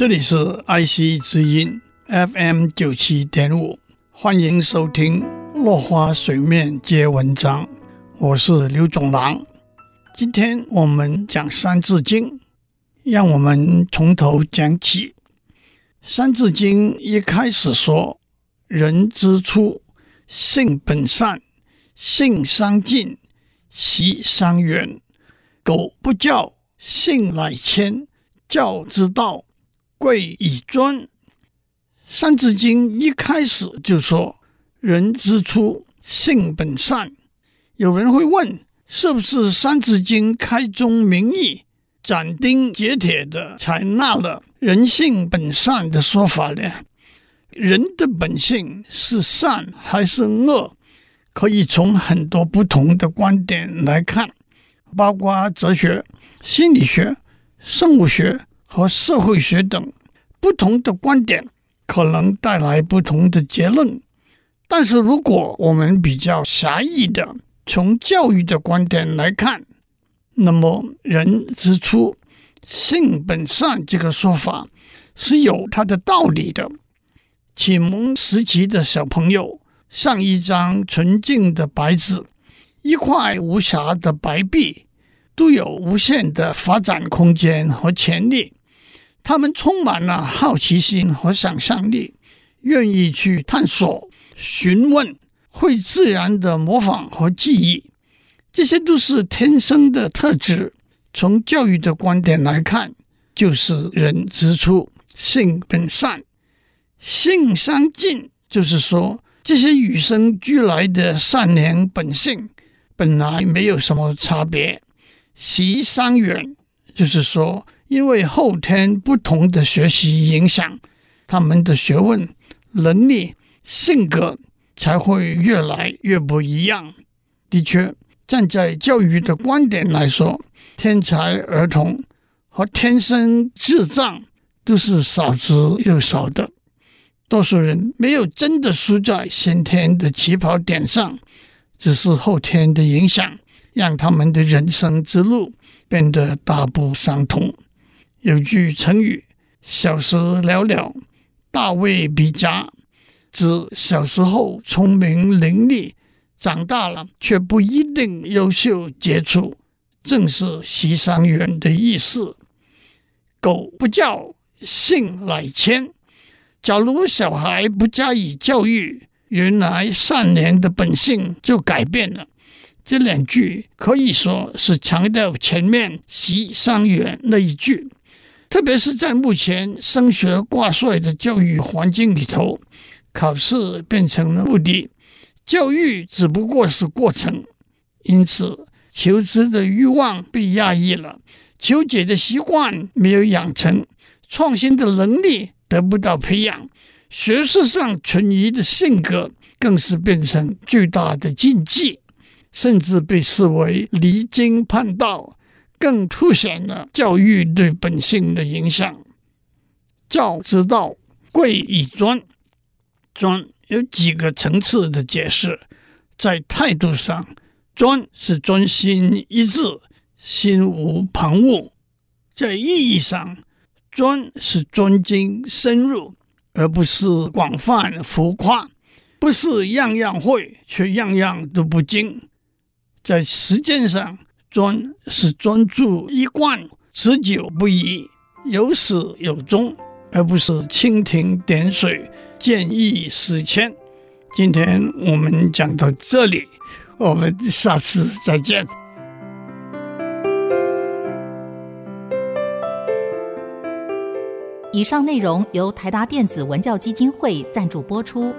这里是爱惜之音 FM 九七点五，欢迎收听落花水面皆文章，我是刘总郎。今天我们讲《三字经》，让我们从头讲起。《三字经》一开始说：“人之初，性本善，性相近，习相远。苟不教，性乃迁。教之道，贵以专。”《三字经》一开始就说：“人之初，性本善。”有人会问，是不是《三字经》开宗明义、斩钉截铁地采纳了“人性本善”的说法呢？人的本性是善还是恶？可以从很多不同的观点来看，包括哲学、心理学、生物学和社会学等不同的观点，可能带来不同的结论。但是，如果我们比较狭义的从教育的观点来看，那么“人之初，性本善”这个说法是有它的道理的。启蒙时期的小朋友像一张纯净的白纸，一块无瑕的白壁，都有无限的发展空间和潜力。他们充满了好奇心和想象力，愿意去探索、询问。会自然的模仿和记忆，这些都是天生的特质。从教育的观点来看，就是人之初，性本善，性相近，就是说这些与生俱来的善良本性本来没有什么差别。习相远，就是说因为后天不同的学习影响，他们的学问、能力、性格。才会越来越不一样。的确，站在教育的观点来说，天才儿童和天生智障都是少之又少的。多数人没有真的输在先天的起跑点上，只是后天的影响，让他们的人生之路变得大不相同。有句成语：“小时了了，大未必佳。”指小时候聪明伶俐，长大了却不一定优秀杰出，正是习相远的意思。苟不教，性乃迁。假如小孩不加以教育，原来善良的本性就改变了。这两句可以说是强调前面习相远那一句，特别是在目前升学挂帅的教育环境里头。考试变成了目的，教育只不过是过程，因此求知的欲望被压抑了，求解的习惯没有养成，创新的能力得不到培养，学识上存疑的性格更是变成巨大的禁忌，甚至被视为离经叛道，更凸显了教育对本性的影响。教之道，贵以专。专有几个层次的解释，在态度上，专是专心一致，心无旁骛；在意义上，专是专精深入，而不是广泛浮夸，不是样样会却样样都不精；在实践上，专是专注一贯，持久不移，有始有终，而不是蜻蜓点水。见异思迁。今天我们讲到这里，我们下次再见。以上内容由台达电子文教基金会赞助播出。